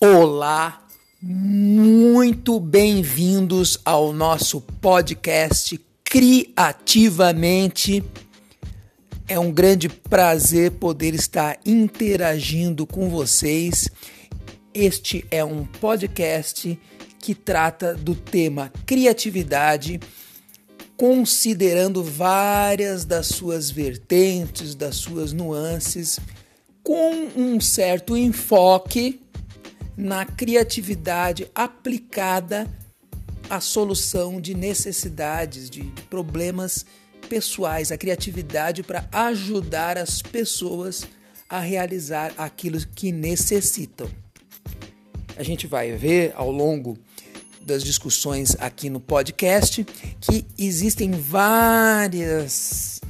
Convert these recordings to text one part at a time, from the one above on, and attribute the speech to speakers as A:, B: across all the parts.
A: Olá, muito bem-vindos ao nosso podcast Criativamente. É um grande prazer poder estar interagindo com vocês. Este é um podcast que trata do tema criatividade, considerando várias das suas vertentes, das suas nuances, com um certo enfoque na criatividade aplicada à solução de necessidades, de, problemas pessoais, a criatividade para ajudar as pessoas a realizar aquilo que necessitam. A gente vai ver ao longo das discussões aqui no podcast que existem várias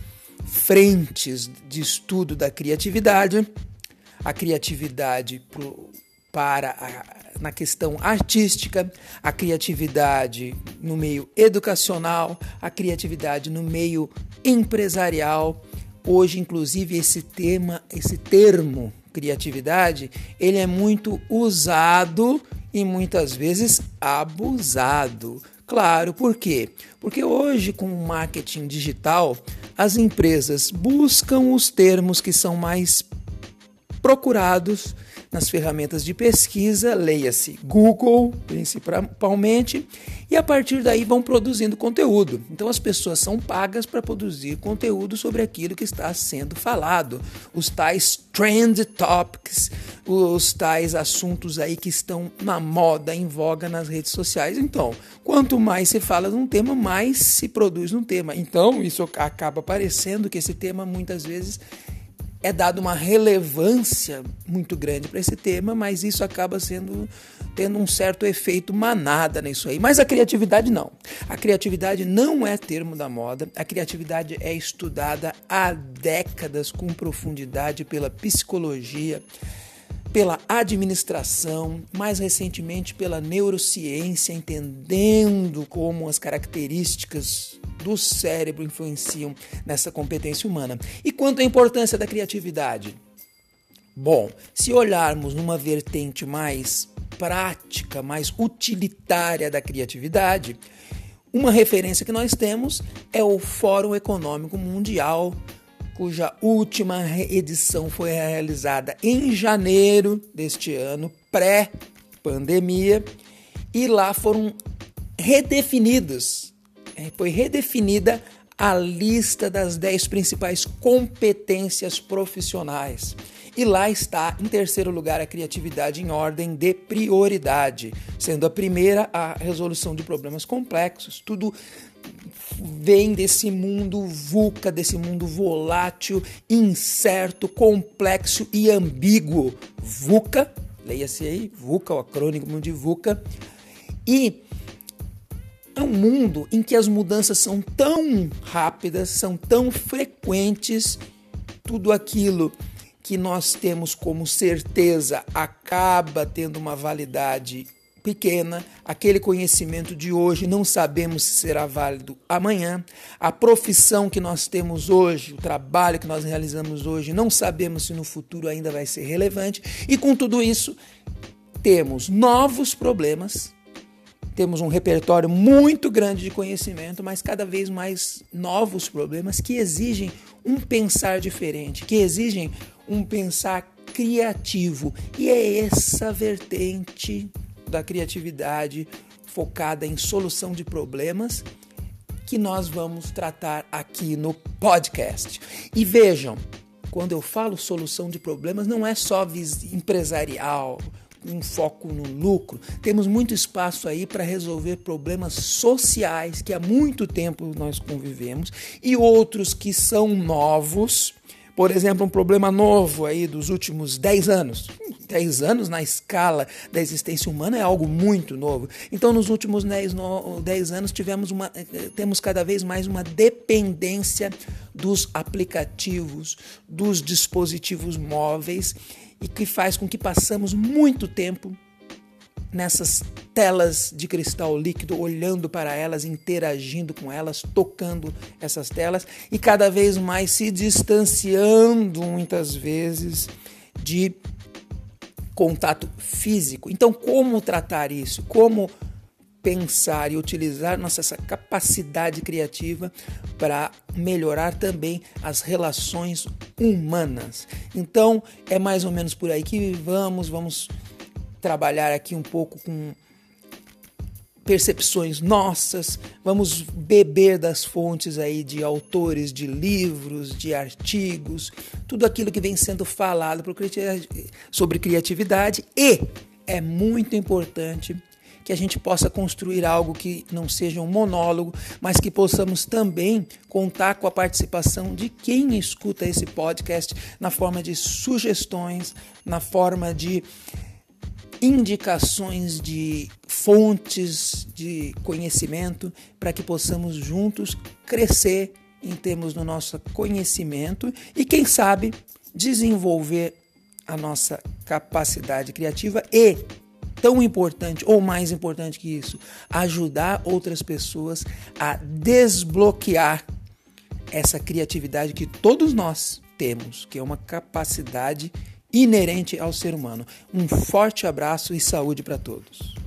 A: frentes de estudo da criatividade. A criatividade para a, na questão artística, a criatividade no meio educacional, a criatividade no meio empresarial. Hoje, inclusive, esse tema, esse termo criatividade, ele é muito usado e muitas vezes abusado. Claro, por quê? Porque hoje, com o marketing digital, as empresas buscam os termos que são mais procurados nas ferramentas de pesquisa, leia-se Google principalmente, e a partir daí vão produzindo conteúdo. Então as pessoas são pagas para produzir conteúdo sobre aquilo que está sendo falado, os tais trend topics, os tais assuntos aí que estão na moda, em voga nas redes sociais. Então, quanto mais se fala de um tema, mais se produz um tema. Então, isso acaba parecendo que esse tema muitas vezes é dado uma relevância muito grande para esse tema, mas isso acaba sendo tendo um certo efeito manada nisso aí. Mas a criatividade não. A criatividade não é termo da moda. A criatividade é estudada há décadas com profundidade pela psicologia, pela administração, mais recentemente pela neurociência, entendendo como as características do cérebro influenciam nessa competência humana. E quanto à importância da criatividade? Bom, se olharmos numa vertente mais prática, mais utilitária da criatividade, uma referência que nós temos é o Fórum Econômico Mundial, cuja última edição foi realizada em janeiro deste ano, pré-pandemia, e lá foram redefinidos, é, foi redefinida a lista das 10 principais competências profissionais. E lá está, em terceiro lugar, a criatividade em ordem de prioridade, sendo a primeira a resolução de problemas complexos. Tudo vem desse mundo VUCA, desse mundo volátil, incerto, complexo e ambíguo. VUCA, leia-se aí, VUCA, o acrônimo de VUCA. E é um mundo em que as mudanças são tão rápidas, são tão frequentes, tudo aquilo que nós temos como certeza acaba tendo uma validade pequena, aquele conhecimento de hoje não sabemos se será válido amanhã, a profissão que nós temos hoje, o trabalho que nós realizamos hoje, não sabemos se no futuro ainda vai ser relevante, e com tudo isso, temos novos problemas, temos um repertório muito grande de conhecimento, mas cada vez mais novos problemas que exigem um pensar diferente, que exigem um pensar criativo. E é essa vertente da criatividade focada em solução de problemas que nós vamos tratar aqui no podcast. E vejam, quando eu falo solução de problemas, não é só empresarial, um foco no lucro. Temos muito espaço aí para resolver problemas sociais que há muito tempo nós convivemos e outros que são novos por exemplo, um problema novo aí dos últimos 10 anos. 10 anos na escala da existência humana é algo muito novo. Então, nos últimos 10, 10 anos, tivemos uma, eh, temos cada vez mais uma dependência dos aplicativos, dos dispositivos móveis, e que faz com que passamos muito tempo nessas telas de cristal líquido, olhando para elas, interagindo com elas, tocando essas telas e cada vez mais se distanciando muitas vezes de contato físico. Então, como tratar isso? Como pensar e utilizar nossa essa capacidade criativa para melhorar também as relações humanas. Então, é mais ou menos por aí que vamos, vamos trabalhar aqui um pouco com percepções nossas, vamos beber das fontes aí de autores de livros, de artigos, tudo aquilo que vem sendo falado sobre criatividade e é muito importante que a gente possa construir algo que não seja um monólogo, mas que possamos também contar com a participação de quem escuta esse podcast na forma de sugestões, na forma de indicações de fontes de conhecimento para que possamos juntos crescer em termos do nosso conhecimento e, quem sabe, desenvolver a nossa capacidade criativa e, tão importante ou mais importante que isso, ajudar outras pessoas a desbloquear essa criatividade que todos nós temos, que é uma capacidade inerente ao ser humano. Um forte abraço e saúde para todos.